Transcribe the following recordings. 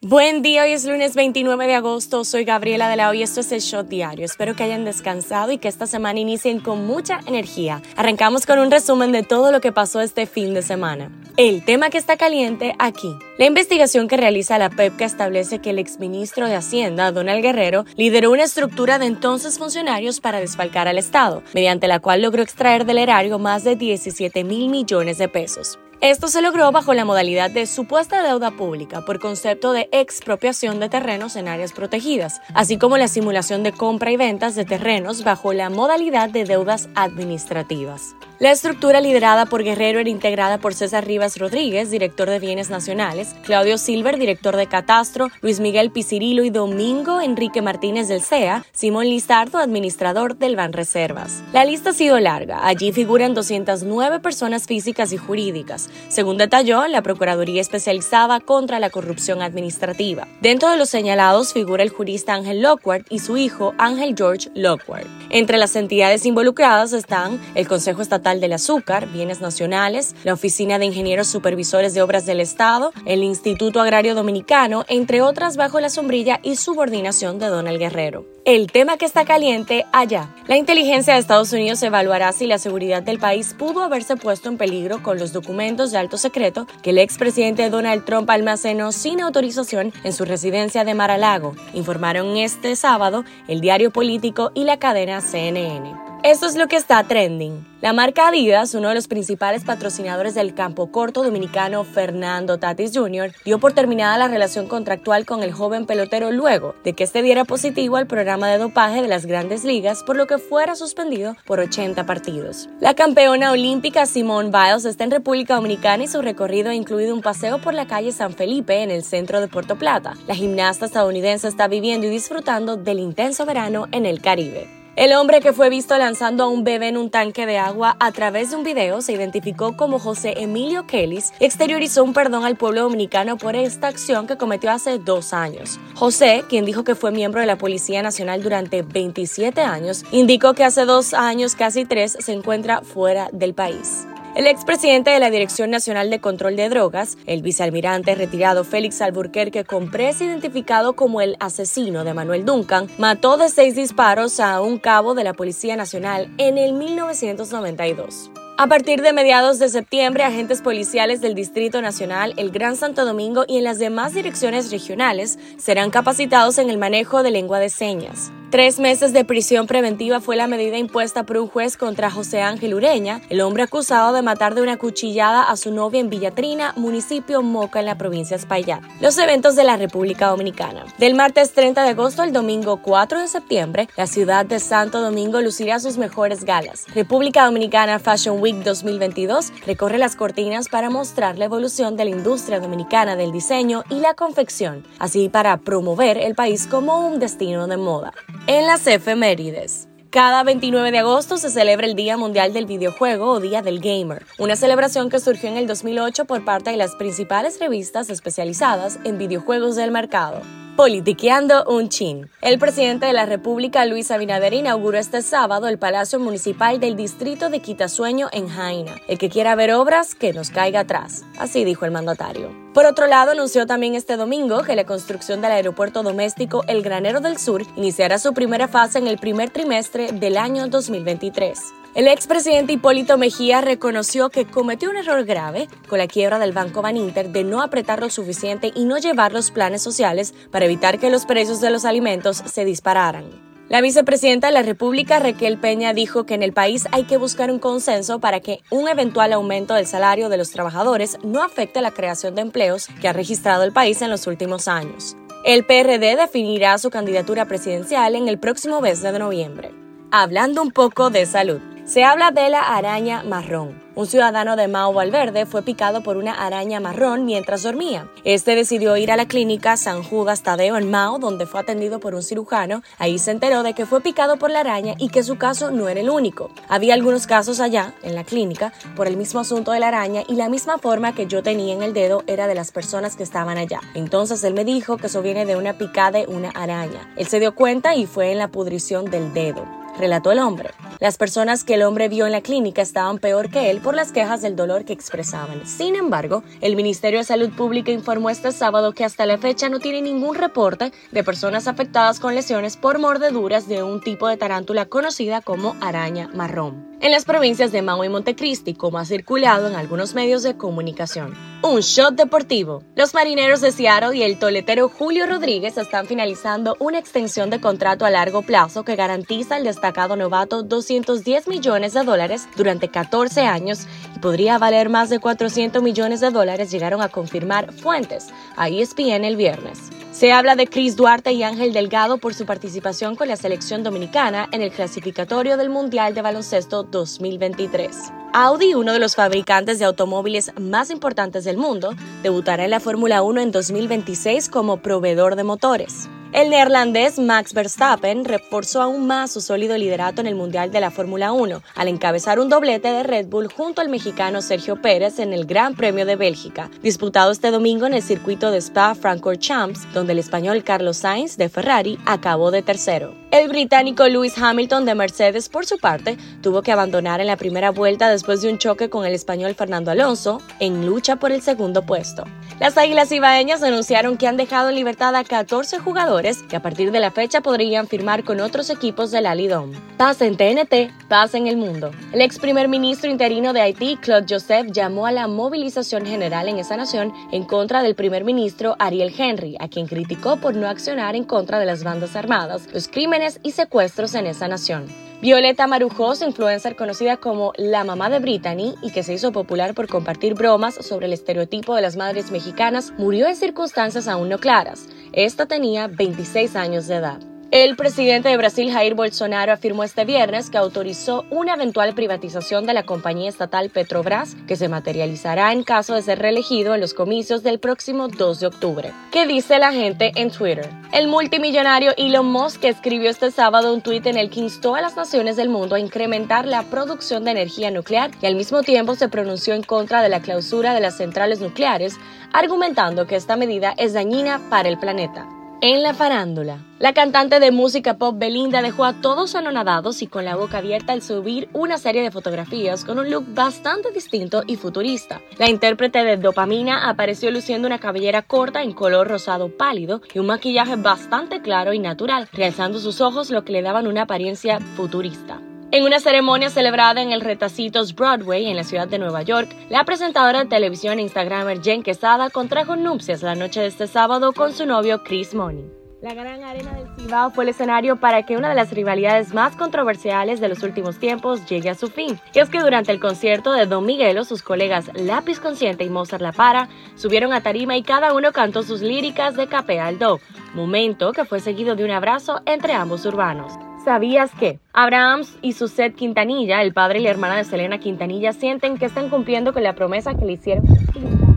Buen día, hoy es lunes 29 de agosto, soy Gabriela de la Hoy, esto es el Shot Diario. Espero que hayan descansado y que esta semana inicien con mucha energía. Arrancamos con un resumen de todo lo que pasó este fin de semana. El tema que está caliente aquí. La investigación que realiza la PEPCA establece que el exministro de Hacienda, Donald Guerrero, lideró una estructura de entonces funcionarios para desfalcar al Estado, mediante la cual logró extraer del erario más de 17 mil millones de pesos. Esto se logró bajo la modalidad de supuesta deuda pública por concepto de expropiación de terrenos en áreas protegidas, así como la simulación de compra y ventas de terrenos bajo la modalidad de deudas administrativas. La estructura liderada por Guerrero era integrada por César Rivas Rodríguez, director de Bienes Nacionales, Claudio Silver, director de Catastro, Luis Miguel Picirilo y Domingo Enrique Martínez del CEA, Simón Lizardo, administrador del Banreservas. La lista ha sido larga. Allí figuran 209 personas físicas y jurídicas, según detalló la Procuraduría Especializada contra la Corrupción Administrativa. Dentro de los señalados figura el jurista Ángel Lockhart y su hijo Ángel George Lockhart. Entre las entidades involucradas están el Consejo Estatal del Azúcar, Bienes Nacionales, la Oficina de Ingenieros Supervisores de Obras del Estado, el Instituto Agrario Dominicano, entre otras bajo la sombrilla y subordinación de Donald Guerrero. El tema que está caliente allá. La inteligencia de Estados Unidos evaluará si la seguridad del país pudo haberse puesto en peligro con los documentos de alto secreto que el expresidente Donald Trump almacenó sin autorización en su residencia de Mar-a-Lago, informaron este sábado el diario político y la cadena CNN. Esto es lo que está trending. La marca Adidas, uno de los principales patrocinadores del campo corto dominicano Fernando Tatis Jr., dio por terminada la relación contractual con el joven pelotero luego de que este diera positivo al programa de dopaje de las grandes ligas, por lo que fuera suspendido por 80 partidos. La campeona olímpica Simone Biles está en República Dominicana y su recorrido ha incluido un paseo por la calle San Felipe en el centro de Puerto Plata. La gimnasta estadounidense está viviendo y disfrutando del intenso verano en el Caribe. El hombre que fue visto lanzando a un bebé en un tanque de agua a través de un video se identificó como José Emilio Kellis y exteriorizó un perdón al pueblo dominicano por esta acción que cometió hace dos años. José, quien dijo que fue miembro de la Policía Nacional durante 27 años, indicó que hace dos años, casi tres, se encuentra fuera del país. El expresidente de la Dirección Nacional de Control de Drogas, el vicealmirante retirado Félix Alburquerque, con presa identificado como el asesino de Manuel Duncan, mató de seis disparos a un cabo de la Policía Nacional en el 1992. A partir de mediados de septiembre, agentes policiales del Distrito Nacional, el Gran Santo Domingo y en las demás direcciones regionales serán capacitados en el manejo de lengua de señas. Tres meses de prisión preventiva fue la medida impuesta por un juez contra José Ángel Ureña, el hombre acusado de matar de una cuchillada a su novia en Villatrina, municipio Moca en la provincia de. Los eventos de la República Dominicana. Del martes 30 de agosto al domingo 4 de septiembre, la ciudad de Santo Domingo lucirá sus mejores galas. República Dominicana Fashion Week 2022 recorre las cortinas para mostrar la evolución de la industria dominicana del diseño y la confección, así para promover el país como un destino de moda en las efemérides. Cada 29 de agosto se celebra el Día Mundial del Videojuego o Día del Gamer, una celebración que surgió en el 2008 por parte de las principales revistas especializadas en videojuegos del mercado. Politiqueando un chin. El presidente de la República, Luis Abinader, inauguró este sábado el Palacio Municipal del Distrito de Quitasueño en Jaina. El que quiera ver obras, que nos caiga atrás. Así dijo el mandatario. Por otro lado, anunció también este domingo que la construcción del aeropuerto doméstico El Granero del Sur iniciará su primera fase en el primer trimestre del año 2023. El expresidente Hipólito Mejía reconoció que cometió un error grave con la quiebra del Banco Baninter de no apretar lo suficiente y no llevar los planes sociales para evitar que los precios de los alimentos se dispararan. La vicepresidenta de la República, Raquel Peña, dijo que en el país hay que buscar un consenso para que un eventual aumento del salario de los trabajadores no afecte la creación de empleos que ha registrado el país en los últimos años. El PRD definirá su candidatura presidencial en el próximo mes de noviembre. Hablando un poco de salud. Se habla de la araña marrón. Un ciudadano de Mao Valverde fue picado por una araña marrón mientras dormía. Este decidió ir a la clínica San Judas Tadeo en Mao, donde fue atendido por un cirujano. Ahí se enteró de que fue picado por la araña y que su caso no era el único. Había algunos casos allá, en la clínica, por el mismo asunto de la araña y la misma forma que yo tenía en el dedo era de las personas que estaban allá. Entonces él me dijo que eso viene de una picada de una araña. Él se dio cuenta y fue en la pudrición del dedo. Relató el hombre. Las personas que el hombre vio en la clínica estaban peor que él por las quejas del dolor que expresaban. Sin embargo, el Ministerio de Salud Pública informó este sábado que hasta la fecha no tiene ningún reporte de personas afectadas con lesiones por mordeduras de un tipo de tarántula conocida como araña marrón en las provincias de Mao y Montecristi, como ha circulado en algunos medios de comunicación. Un shot deportivo. Los marineros de Seattle y el toletero Julio Rodríguez están finalizando una extensión de contrato a largo plazo que garantiza al destacado novato 210 millones de dólares durante 14 años y podría valer más de 400 millones de dólares, llegaron a confirmar fuentes a ESPN el viernes. Se habla de Chris Duarte y Ángel Delgado por su participación con la selección dominicana en el clasificatorio del Mundial de Baloncesto 2023. Audi, uno de los fabricantes de automóviles más importantes del mundo, debutará en la Fórmula 1 en 2026 como proveedor de motores. El neerlandés Max Verstappen reforzó aún más su sólido liderato en el Mundial de la Fórmula 1 al encabezar un doblete de Red Bull junto al mexicano Sergio Pérez en el Gran Premio de Bélgica, disputado este domingo en el circuito de Spa-Francorchamps, donde el español Carlos Sainz de Ferrari acabó de tercero. El británico Lewis Hamilton de Mercedes, por su parte, tuvo que abandonar en la primera vuelta después de un choque con el español Fernando Alonso en lucha por el segundo puesto. Las Águilas Ibaeñas anunciaron que han dejado en libertad a 14 jugadores que a partir de la fecha podrían firmar con otros equipos de la Lidom. Paz en TNT, paz en el mundo. El ex primer ministro interino de Haití, Claude Joseph, llamó a la movilización general en esa nación en contra del primer ministro Ariel Henry, a quien criticó por no accionar en contra de las bandas armadas, los crímenes y secuestros en esa nación. Violeta Marujos, influencer conocida como la mamá de Brittany y que se hizo popular por compartir bromas sobre el estereotipo de las madres mexicanas, murió en circunstancias aún no claras. Esta tenía 26 años de edad. El presidente de Brasil, Jair Bolsonaro, afirmó este viernes que autorizó una eventual privatización de la compañía estatal Petrobras, que se materializará en caso de ser reelegido en los comicios del próximo 2 de octubre. ¿Qué dice la gente en Twitter? El multimillonario Elon Musk escribió este sábado un tuit en el que instó a las naciones del mundo a incrementar la producción de energía nuclear y al mismo tiempo se pronunció en contra de la clausura de las centrales nucleares, argumentando que esta medida es dañina para el planeta. En la farándula, la cantante de música pop Belinda dejó a todos anonadados y con la boca abierta al subir una serie de fotografías con un look bastante distinto y futurista. La intérprete de Dopamina apareció luciendo una cabellera corta en color rosado pálido y un maquillaje bastante claro y natural, realzando sus ojos lo que le daban una apariencia futurista. En una ceremonia celebrada en el Retacitos Broadway en la ciudad de Nueva York, la presentadora de televisión e Instagramer Jen Quesada contrajo nupcias la noche de este sábado con su novio Chris Money. La Gran Arena del Cibao fue el escenario para que una de las rivalidades más controversiales de los últimos tiempos llegue a su fin. Y es que durante el concierto de Don Miguelo, sus colegas Lápiz Consciente y Mozart La Para subieron a tarima y cada uno cantó sus líricas de Capé Do, momento que fue seguido de un abrazo entre ambos urbanos. ¿Sabías que Abrahams y Suset Quintanilla, el padre y la hermana de Selena Quintanilla, sienten que están cumpliendo con la promesa que le hicieron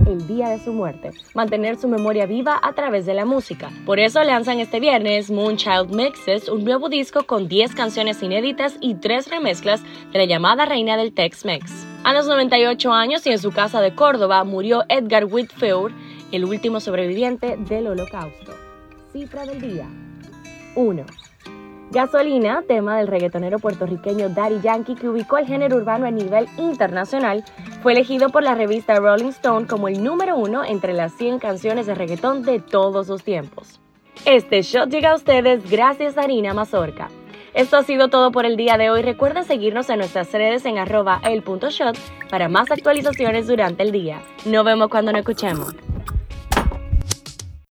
el día de su muerte, mantener su memoria viva a través de la música. Por eso lanzan este viernes Moonchild Mixes, un nuevo disco con 10 canciones inéditas y 3 remezclas de la llamada reina del Tex-Mex. A los 98 años y en su casa de Córdoba murió Edgar Whitfield, el último sobreviviente del holocausto. Cifra del día. 1. Gasolina, tema del reggaetonero puertorriqueño Daddy Yankee que ubicó el género urbano a nivel internacional, fue elegido por la revista Rolling Stone como el número uno entre las 100 canciones de reggaetón de todos los tiempos. Este shot llega a ustedes gracias a Harina Mazorca. Esto ha sido todo por el día de hoy. Recuerden seguirnos en nuestras redes en arroba el para más actualizaciones durante el día. Nos vemos cuando nos escuchemos.